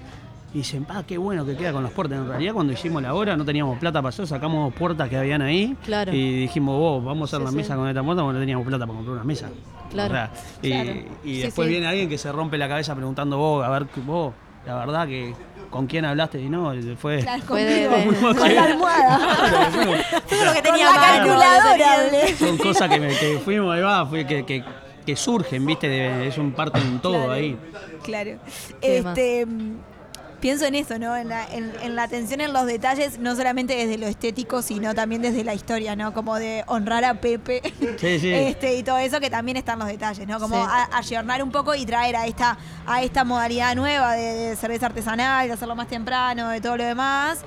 Y dicen, ah, qué bueno que queda con las puertas. En realidad, cuando hicimos la hora no teníamos plata para hacer, sacamos puertas que habían ahí. Claro. Y dijimos, vos, vamos a hacer Sí, la sí. mesa con esta puerta porque no teníamos plata para comprar una mesa. Claro. O sea, y, Claro. y Sí, después viene alguien que se rompe la cabeza preguntando, vos, a ver, vos, la verdad que con quién hablaste y no, fue. Claro, Fue de- de- con la almohada. Lo que tenía la calculadora. Son cosas que, me- que fuimos, ahí va, fue que, que, que surgen, viste, de- es un parte en todo Claro. ahí. Claro. Este, mm, pienso en eso, ¿no? En la, en, en la atención en los detalles, no solamente desde lo estético, sino también desde la historia, ¿no? Como de honrar a Pepe. Sí, sí. Este, y todo eso que también están los detalles, ¿no? Como Sí. ayornar un poco y traer a esta, a esta modalidad nueva de, de cerveza artesanal, de hacerlo más temprano, de todo lo demás.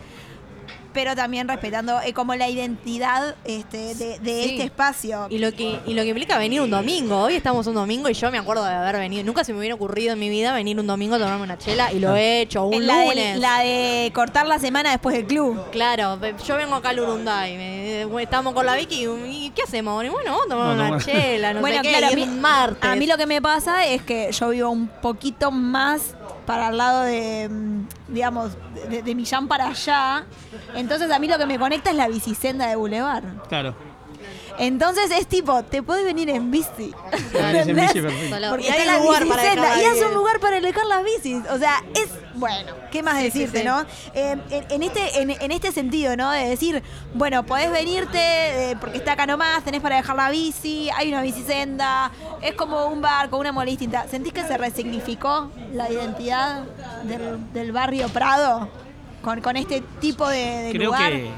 Pero también respetando eh, como la identidad este, de, de Sí. este espacio. Y lo que y lo que implica venir un domingo. Hoy estamos un domingo y yo me acuerdo de haber venido. Nunca se me hubiera ocurrido en mi vida venir un domingo a tomarme una chela y lo he hecho. Un la, de, lunes. la de cortar la semana después del club. Claro, yo vengo acá al Urunday, me- estamos con la Vicky y ¿qué hacemos? Y bueno, vamos a tomar una chela, no bueno, sé qué, claro, y es un martes. a mí lo que me pasa es que yo vivo un poquito más para el lado de, mm, digamos, de, Millán para allá. Entonces a mí lo que me conecta es la bicisenda de Boulevard. Claro. Entonces es tipo, te puedes venir en bici. Venís en bici, ¿Entendés? perfecto. Solo- Porque y hay la lugar para dejarla y es un lugar para dejar las bicis. O sea, es bueno, ¿qué más Sí, decirte, sí. no? Eh, en, en este, en, en este sentido, ¿no? De decir, bueno, podés venirte eh, porque está acá nomás, tenés para dejar la bici, hay una bicisenda, es como un bar con una distinta. ¿Sentís que se resignificó la identidad del, del barrio Prado con, con este tipo de, de Creo lugar? que,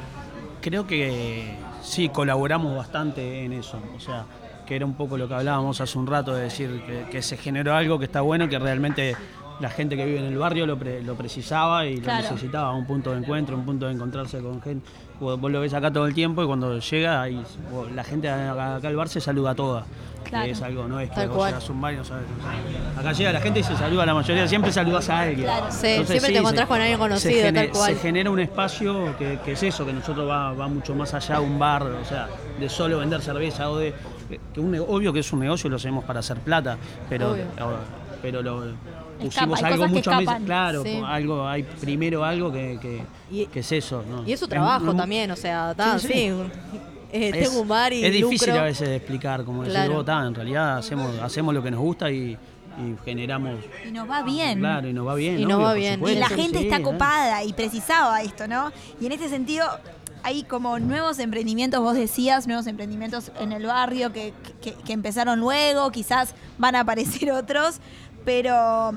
creo que sí, colaboramos bastante en eso. O sea, que era un poco lo que hablábamos hace un rato, de decir que, que se generó algo que está bueno, que realmente la gente que vive en el barrio lo, pre- lo precisaba y Claro. lo necesitaba, un punto de encuentro, un punto de encontrarse con gente. Vos, lo ves acá todo el tiempo y cuando llega, ahí, vos- la gente acá, acá al bar se saluda a toda. que Claro. Es algo, no es que Tal vos cual. llegas a un bar y no sabes. acá llega la gente y se saluda a la mayoría, siempre saludas a alguien. Claro. Sí, siempre te encontrás con alguien conocido, se tal cual. Se genera un espacio que, que es eso, que nosotros va, va mucho más allá de un bar, o sea, de solo vender cerveza o de. Que un, obvio que es un negocio y lo hacemos para hacer plata, pero, Obvio. pero lo pusimos algo mucho más. Claro, Sí. algo, hay primero algo que, que, Y- que es eso. ¿no? Y es su trabajo Es- también, o sea, ta, Sí, sí. sí. un- eh, es- tengo un bar y Es difícil lucro. a veces de explicar, como decir, Claro. vos, ta, en realidad hacemos, hacemos lo que nos gusta y, y generamos. Y nos va bien. Claro, y nos va bien. Y nos obvio, va bien. Y la gente sí, está ¿eh? copada y precisaba esto, ¿no? Y en este sentido hay como nuevos emprendimientos, vos decías, nuevos emprendimientos en el barrio que, que- que empezaron luego, quizás van a aparecer otros, pero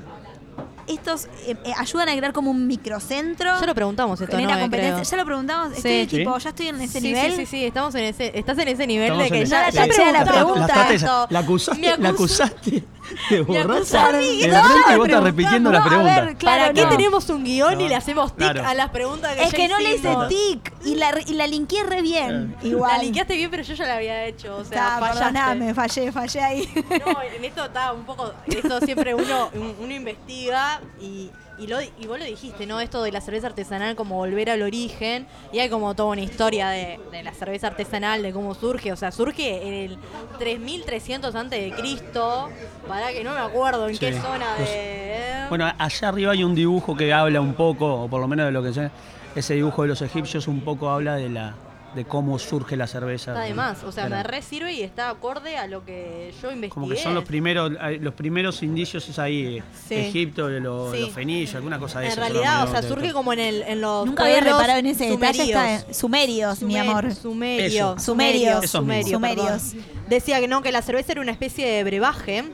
estos eh, eh, ayudan a crear como un microcentro. Ya lo preguntamos esto, genera ¿no? competencia. Creo. Ya lo preguntamos, Sí. estoy Sí. tipo, ya estoy en ese sí, nivel. Sí, sí, sí, estamos en ese, estás en ese nivel Estamos de que en ya, ese- ya ya tachea la pregunta. La, esto. la acusaste, Me la acusó- acusaste la frente y vos estás repitiendo la No, a pregunta. ver, claro, ¿Para qué no. tenemos un guion y le hacemos tic Claro. a las preguntas que Es ya que no le hice tic y la, y la linkeé re bien. Igual. La linkeaste bien, pero yo ya la había hecho. O sea, Está, fallaste. perdoname, fallé, fallé ahí. No, en esto está un poco. Esto siempre uno, uno investiga y, y, lo, y vos lo dijiste, ¿no? Esto de la cerveza artesanal, como volver al origen. Y hay como toda una historia de, de la cerveza artesanal, de cómo surge. O sea, surge en el 3300 antes de Cristo. Para que no me acuerdo en Sí. qué zona de. Bueno, allá arriba hay un dibujo que habla un poco, o por lo menos de lo que sé, ese dibujo de los egipcios un poco habla de la de cómo surge la cerveza. Está de más, o sea, Claro. me re sirve y está acorde a lo que yo investigué. Como que son los primeros, los primeros indicios es ahí, eh, Sí. Egipto, de los, Sí. los fenicios, alguna cosa de En eso. realidad, o sea, surge como en, el, en los Nunca había reparado en ese detalle. sumerios. Está sumerios, mi amor. Sumerio. Sumerios. Esos mismos. Sumerio, perdón. Sumerios. Decía que no, que la cerveza era una especie de brebaje.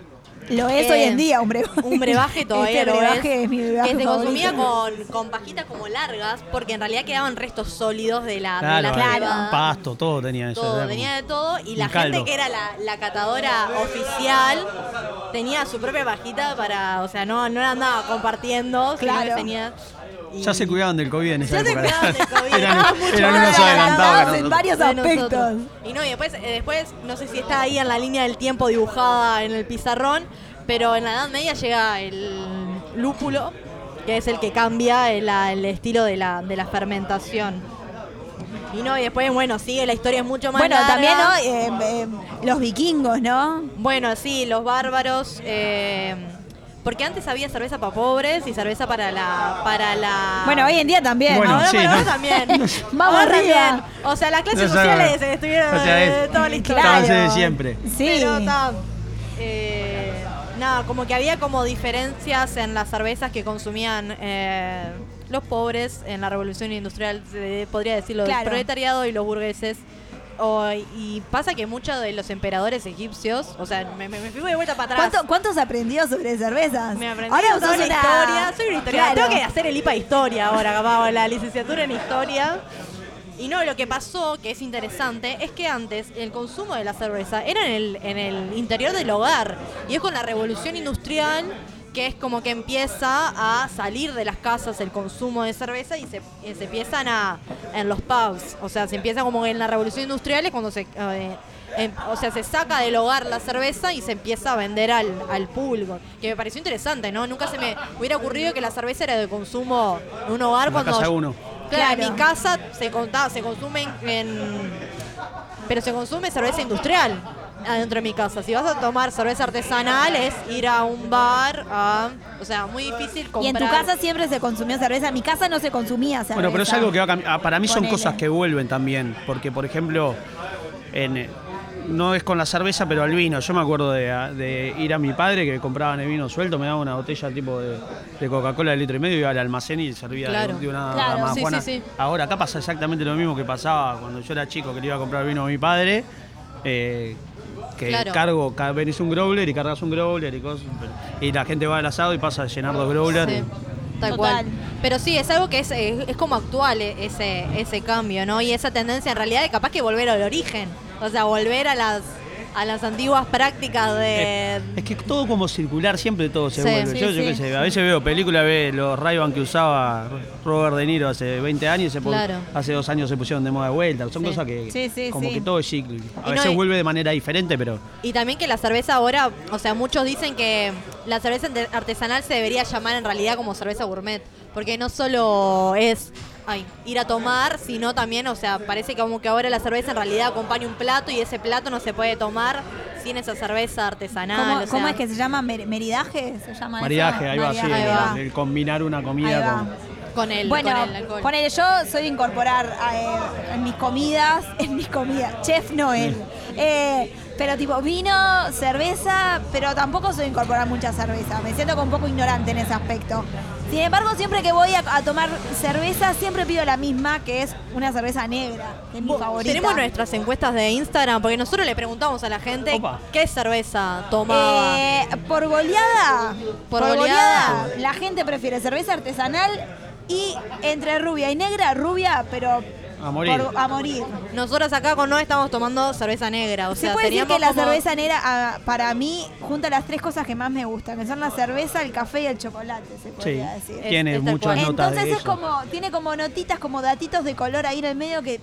Lo es Eh, hoy en día, un brebaje. Un brebaje todavía Este lo brebaje es, mi brebaje que se consumía con, con pajitas como largas, porque en realidad quedaban restos sólidos de la, de Claro, la Claro. pasto, todo tenía eso. Todo, tenía de todo. Y la caldo. gente que era la, la catadora oficial tenía su propia pajita para, o sea, no, no la andaba compartiendo, sino que Claro. tenía. Y- Ya se cuidaban del COVID en esa Ya se cuidaban del COVID. eran mucho eran más adelantados en varios aspectos. Y no, y después, eh, después, no sé si está ahí en la línea del tiempo dibujada en el pizarrón, pero en la Edad Media llega el lúpulo, que es el que cambia el, el estilo de la, de la fermentación. Y no, y después, bueno, sigue, la historia es mucho más Bueno, larga. también, ¿no? Eh, eh, los vikingos, ¿no? Bueno, sí, los bárbaros. eh, porque antes había cerveza para pobres y cerveza para la. Para la Bueno, hoy en día también. Bueno, Ahora, sí, bueno, no. ahora también. Vamos Ahora arriba. también. O sea, las clases No sociales se estuvieron O sea, eh, es- toda la historia. Claro. de siempre. Sí. Pero eh, nada, como que había como diferencias en las cervezas que consumían eh, los pobres en la revolución industrial, se podría decirlo, del Claro. proletariado y los burgueses. O- y pasa que muchos de los emperadores egipcios, o sea, me, me, me fui de vuelta para atrás. ¿Cuánto, ¿Cuántos aprendió sobre cervezas? Me aprendí Ahora toda una- historia. Soy una historiadora. Claro. Tengo que hacer el IPA Historia ahora, capaz, la licenciatura en Historia. Y no, lo que pasó, que es interesante, es que antes el consumo de la cerveza era en el, en el interior del hogar. Y es con la revolución industrial que es como que empieza a salir de las casas el consumo de cerveza y se, y se empiezan a en los pubs. O sea, se empieza como en la revolución industrial es cuando se... eh, em- o sea, se saca del hogar la cerveza y se empieza a vender al, al público. Que me pareció interesante, ¿no? Nunca se me hubiera ocurrido que la cerveza era de consumo en un hogar cuando. casa uno. Claro, Claro. en mi casa se contaba, se consume en, en- Pero se consume cerveza industrial adentro de mi casa. Si vas a tomar cerveza artesanal es ir a un bar, a, o sea, muy difícil Y comprar. en tu casa siempre se consumió cerveza. En mi casa no se consumía cerveza. Bueno, pero es algo que va a cambiar. Ah, Para mí son Ponele. cosas que vuelven también. Porque, por ejemplo, en, no es con la cerveza, pero al vino. Yo me acuerdo de, de ir a mi padre que compraban el vino suelto, me daba una botella tipo de, de Coca-Cola de litro y medio, iba al almacén y servía de- Claro. de, una Claro, rama sí, juana. sí, sí. Ahora, acá pasa exactamente lo mismo que pasaba cuando yo era chico, que le iba a comprar vino a mi padre. eh, que Claro. cargo, ca- venís un growler y cargas un growler y cosas. Y la gente va al asado y pasa a llenar dos growlers. Sí, tal Total. cual. Pero sí, es algo que es, es, es como actual eh, ese, ese cambio, ¿no? Y esa tendencia en realidad de capaz que volver al origen. O sea, volver a las, a las antiguas prácticas de... Es que todo como circular, siempre todo se Sí, vuelve. sí, yo, yo sí. qué sé, a veces veo películas, ve los ray que usaba Robert De Niro hace 20 años y se Claro. hace dos años se pusieron de moda de vuelta. Son cosas que como que todo es cíclico. A Y no, veces y- vuelve de manera diferente, pero Y también que la cerveza ahora, o sea, muchos dicen que la cerveza arte- artesanal se debería llamar en realidad como cerveza gourmet, porque no solo es ay, ir a tomar, sino también, o sea, parece como que ahora la cerveza en realidad acompaña un plato y ese plato no se puede tomar sin esa cerveza artesanal. ¿Cómo, o sea, cómo es que se llama? Mer- ¿Meridaje? ¿Se llama eso? maridaje, ahí va, sí, Maridaje, el, ahí va. el combinar una comida con. Con el, Bueno, con el alcohol. ponele, yo soy de incorporar eh, en mis comidas, en mis comidas, chef Noel. Eh, pero tipo vino, cerveza, pero tampoco soy de incorporar mucha cerveza. Me siento como un poco ignorante en ese aspecto. Sin embargo, siempre que voy a, a tomar cerveza, siempre pido la misma, que es una cerveza negra, que es mi favorita. Tenemos nuestras encuestas de Instagram, porque nosotros le preguntamos a la gente Opa. qué cerveza tomaba. Eh, por goleada, Por goleada. la gente prefiere cerveza artesanal y entre rubia y negra, rubia, pero A morir. por- a morir. Nosotros acá con no estamos tomando cerveza negra. O Se sea, puede decir que la como- cerveza negra, para mí, junta las tres cosas que más me gustan, que son la cerveza, el café y el chocolate, se Sí, podría decir. Es- tiene es muchas cual. notas Entonces de es eso. como, tiene como notitas, como datitos de color ahí en el medio que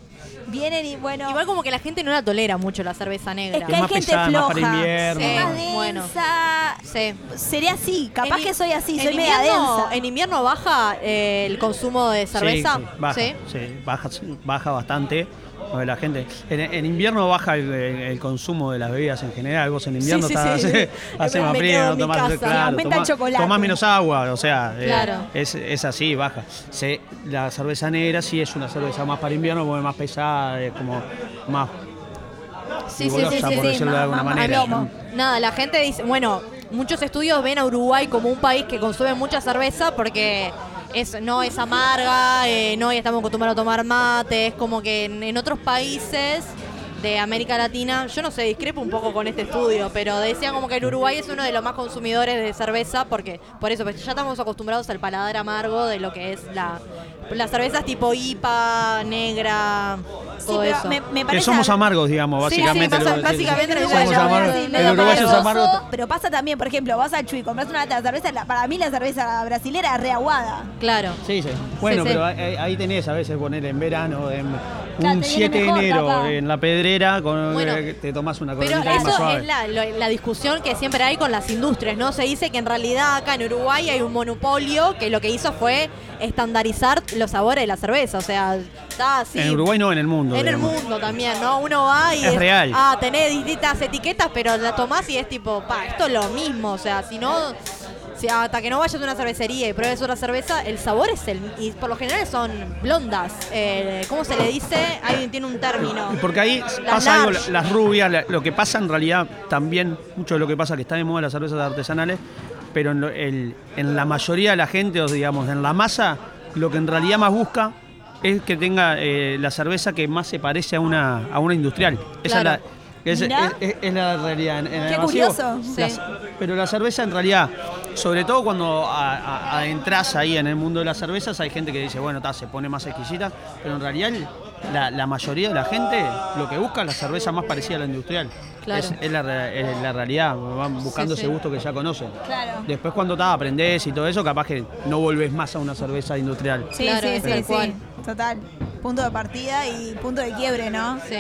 vienen y bueno. Igual como que la gente no la tolera mucho la cerveza negra. es que Es hay más gente pesada, más floja. para invierno. es más Sí, bueno. densa. Sí. Sería así, capaz En- que soy así, soy media densa. En invierno baja eh, el consumo de cerveza. Sí, sí, baja, Sí. sí, baja, baja bastante. de la gente. En, en invierno baja el, el consumo de las bebidas en general. Vos en invierno sí, estás- sí. hace, más frío, no tomás, claro, tomás- menos agua, o sea, eh, es, es así, baja. Se- la cerveza negra sí es una cerveza más para invierno porque es más pesada, es como más Sí, sí, sí, por decirlo de alguna más manera. Nada, la gente dice, bueno, muchos estudios ven a Uruguay como un país que consume mucha cerveza porque es, no es amarga, eh, no estamos acostumbrados a tomar mate, es como que en, en otros países de América Latina, yo no sé, discrepo un poco con este estudio, pero decían como que el Uruguay es uno de los más consumidores de cerveza porque por eso, pues ya estamos acostumbrados al paladar amargo de lo que es la las cervezas tipo IPA, negra, Sí, todo pero eso. me, me Que somos a- amargos, digamos, Sí, sí, básicamente. pasa- básicamente El El uruguayo es amargo. Pero pasa también, por ejemplo, vas al Chuy y compras una lata de cerveza, la- para mí la cerveza brasilera es reaguada. Claro. Sí, sí. Bueno, Sí, sí. pero ahí, ahí tenés a veces poner en verano, en Claro, un te viene 7 de enero, capaz. en la pedrera, con, Bueno, eh, te tomás una Pero ahí más eso suave. es la, la discusión que siempre hay con las industrias, ¿no? Se dice que en realidad acá en Uruguay hay un monopolio que lo que hizo fue estandarizar los sabores de la cerveza. O sea, está así. En Uruguay no, en el mundo. En el mundo también, ¿no? Uno va y Es real. Ah, tenés distintas etiquetas, pero la tomás y es tipo, pa, esto es lo mismo. O sea, si no, si hasta que no vayas a una cervecería y pruebes otra cerveza, el sabor es el. Y por lo general son blondas. Eh, ¿Cómo se le dice? Alguien tiene un término. Porque ahí Las pasa algo, Large. las rubias, la- lo que pasa en realidad también, mucho de lo que pasa que está de moda las cervezas artesanales, pero en, lo- el- en la mayoría de la gente, o digamos, en la masa, lo que en realidad más busca es que tenga eh, la cerveza que más se parece a una, a una industrial. Esa Claro. es la, es, Mirá. es- es- es la realidad. En, en el Qué curioso. Sí. pero la cerveza en realidad, sobre todo cuando a- a- adentras ahí en el mundo de las cervezas, hay gente que dice, bueno, ta, se pone más exquisita, pero en realidad la, la mayoría de la gente lo que busca es la cerveza más parecida a la industrial. Claro. Es, es la, re- es la realidad, van buscando Sí, ese gusto que ya conocen. Claro. Después cuando ta, aprendés y todo eso, capaz que no volvés más a una cerveza industrial. Sí, Claro, sí, sí, tal sí. cual. Total. Punto de partida y punto de quiebre, ¿no? Sí.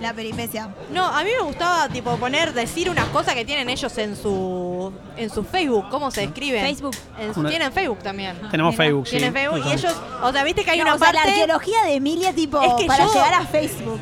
La peripecia. No, a mí me gustaba tipo poner, decir unas cosas que tienen ellos en su en su Facebook. ¿Cómo se escriben? Facebook. En su- Una- tienen Facebook también. Tenemos Mira, Facebook, sí. Tienen Facebook y ellos, o sea, viste que hay No, una o sea, parte. la arqueología de Emilia, tipo, Es que para yo- llegar a Facebook.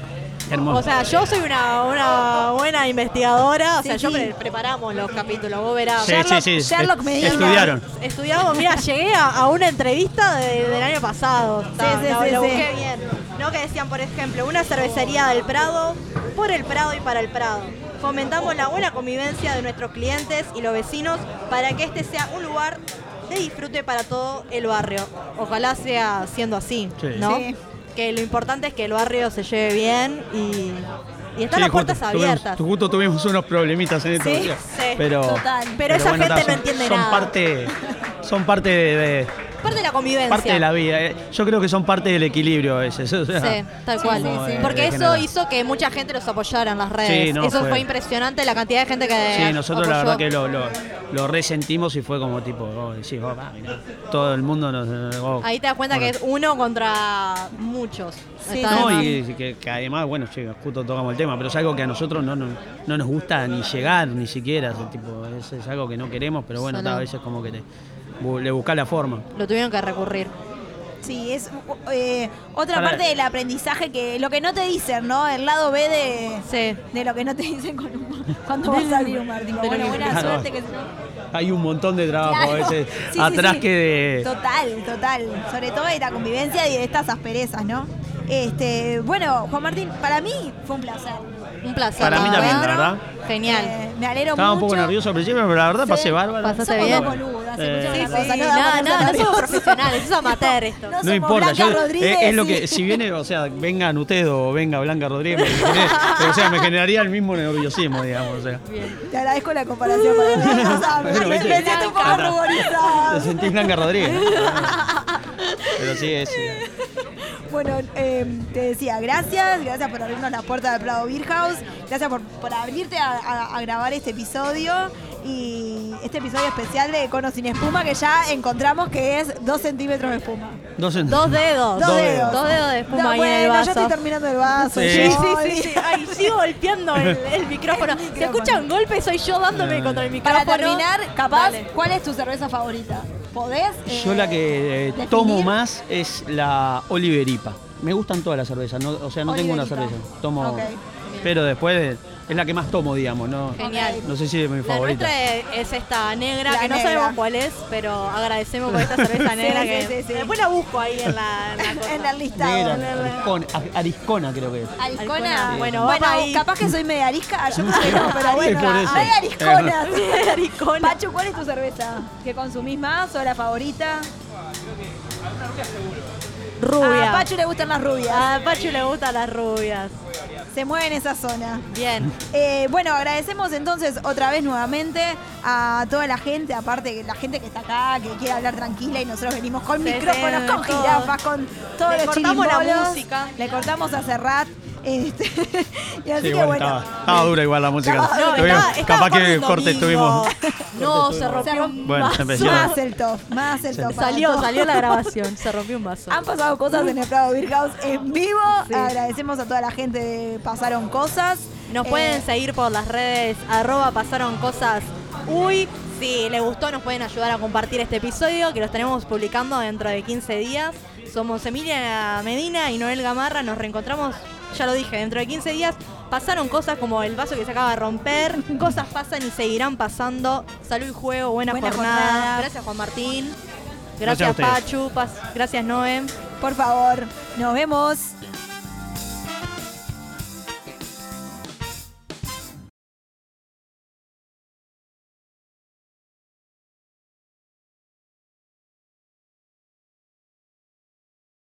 Hermoso. O sea, yo soy una, una buena investigadora, o Sí, sea, yo pre- preparamos los capítulos, vos verás. Sí, Sherlock- sí, sí. Sherlock es- Medina. Estudiaron. Estudiamos, mira, llegué a, a una entrevista de- del año pasado. Está, sí, lo sí. busqué bien. No que decían, por ejemplo, una cervecería del Prado, por el Prado y para el Prado. Fomentamos la buena convivencia de nuestros clientes y los vecinos para que este sea un lugar de disfrute para todo el barrio. Ojalá sea siendo así, Sí. ¿no? Sí. Que lo importante es que el barrio se lleve bien y, y están Sí, las puertas justo tuvimos- abiertas. justo tuvimos unos problemitas en estos Sí, días. sí, pero, total. Pero esa gente ta, no entiende son nada. Parte, son parte de, de- Parte de la convivencia. parte de la vida. eh. Yo creo que son parte del equilibrio ese. o sea, Sí, tal cual. como, eh, Porque de eso general. hizo que mucha gente los apoyara en las redes. Sí, no, eso fue, fue- impresionante la cantidad de gente que Sí, nosotros la apoyó. verdad que lo, lo, lo resentimos y fue como tipo, oh, sí, oh, va, mirá, todo el mundo nos... oh, Ahí te das cuenta bueno. que es uno contra muchos. Sí, Está No, y que, que además, bueno, sí, justo tocamos el tema, pero es algo que a nosotros no, no, no nos gusta ni llegar, ni siquiera. o sea, tipo, es, es algo que no queremos, pero bueno, Solo- a veces como que te, le buscas la forma. Lo tuvieron que recurrir. Sí, es eh, otra Para- parte del aprendizaje que lo que no te dicen, ¿no? El lado B de, Sí. de lo que no te dicen con un- cuando vas a abrir un bar. Tipo, De lo bueno, buena Claro. suerte que se- hay un montón de trabajo Claro. a veces Sí, sí, atrás sí. que de. Total, total. Sobre todo de la convivencia y de estas asperezas, ¿no? Este, bueno, Juan Martín, para mí fue un placer. Un placer. Para mí la también, la verdad. Genial. Eh, me alegro Estaba un mucho. poco nervioso al principio, pero la verdad Sí. pasé bárbaro. Pasaste Somos bien. dos boludas, Eh, Sí, no nada, no poner somos profesionales, eso es amateur esto. No No somos importa, Blanca yo- Rodríguez es, lo que, si viene, o sea, vengan ustedes o venga Blanca Rodríguez, me genera- o sea, me generaría el mismo nerviosismo, digamos, o sea. Te agradezco la comparación para sea, me, Bueno, siento un poco ruborizada. Te sentís Blanca Rodríguez. ¿no? Pero sí, es. Bueno, eh, te decía, gracias, gracias por abrirnos la puerta del Prado Beer House, gracias por, por abrirte a, a- a grabar este episodio y este episodio especial de Cono sin espuma que ya encontramos que es dos centímetros de espuma. Dos, en- Dos dedos. Dos dedos. Dos dedos de espuma No, ahí en el bueno, vaso. ya estoy terminando el vaso. Sí. yo- Sí, sí, sí, sí. Ay, sigo golpeando el, el micrófono. El Se micrófono. escuchan golpes, soy yo dándome contra el micrófono. Para terminar, capaz, Dale. ¿cuál es tu cerveza favorita? ¿Podés? eh, Yo la que eh, definir? tomo más es la Oliver IPA. Me gustan todas las cervezas, no, o sea, no tengo una cerveza. Tomo, pero después de- es la que más tomo, digamos, ¿no? Genial. No sé si es mi La favorita. nuestra es esta negra, La que no negra. sabemos cuál es, pero agradecemos por esta cerveza negra sí, que sí, sí. después la busco ahí en la, en la. En el listado. Negra, ariscona, ariscona creo que es. Ariscona. Ariscona. Bueno, Bueno, ahí. capaz que soy media arisca. Yo creo que no, pero bueno. Hay arisconas. Ariscona. Pachu, ¿cuál es tu cerveza? ¿Que consumís más o la favorita? Rubia. A Pachu le gustan las rubias. A Pachu le gustan las rubias. Se mueve en esa zona. Bien. Eh, bueno, agradecemos entonces otra vez nuevamente a toda la gente, aparte la gente que está acá, que quiere hablar tranquila y nosotros venimos con Sí, micrófonos, sí, con jirafas, con todos Le los cortamos la música. Le cortamos a Serrat. Este, y así Sí, que bueno. estaba, estaba dura igual la música. No, Tuvimos- estaba, estaba capaz que corte domingo. tuvimos. No, se rompió un Bueno, vaso. Más el top, más el top. Salió, salió la grabación, se rompió un vaso. Han pasado cosas en el Prado Beer House en vivo. Sí. Agradecemos a toda la gente de Pasaron Cosas. Nos Eh, pueden seguir por las redes, arroba pasaron cosas uy. Si les gustó, nos pueden ayudar a compartir este episodio, que lo estaremos publicando dentro de 15 días. Somos Emilia Medina y Noel Gamarra. Nos reencontramos, ya lo dije, dentro de 15 días. Pasaron cosas como el vaso que se acaba de romper. Cosas pasan y seguirán pasando. Salud y juego, buena, Buena jornada. jornada. Gracias, Juan Martín. Gracias Gracias. Pachu. Pas- gracias, Noem. Por favor, nos vemos.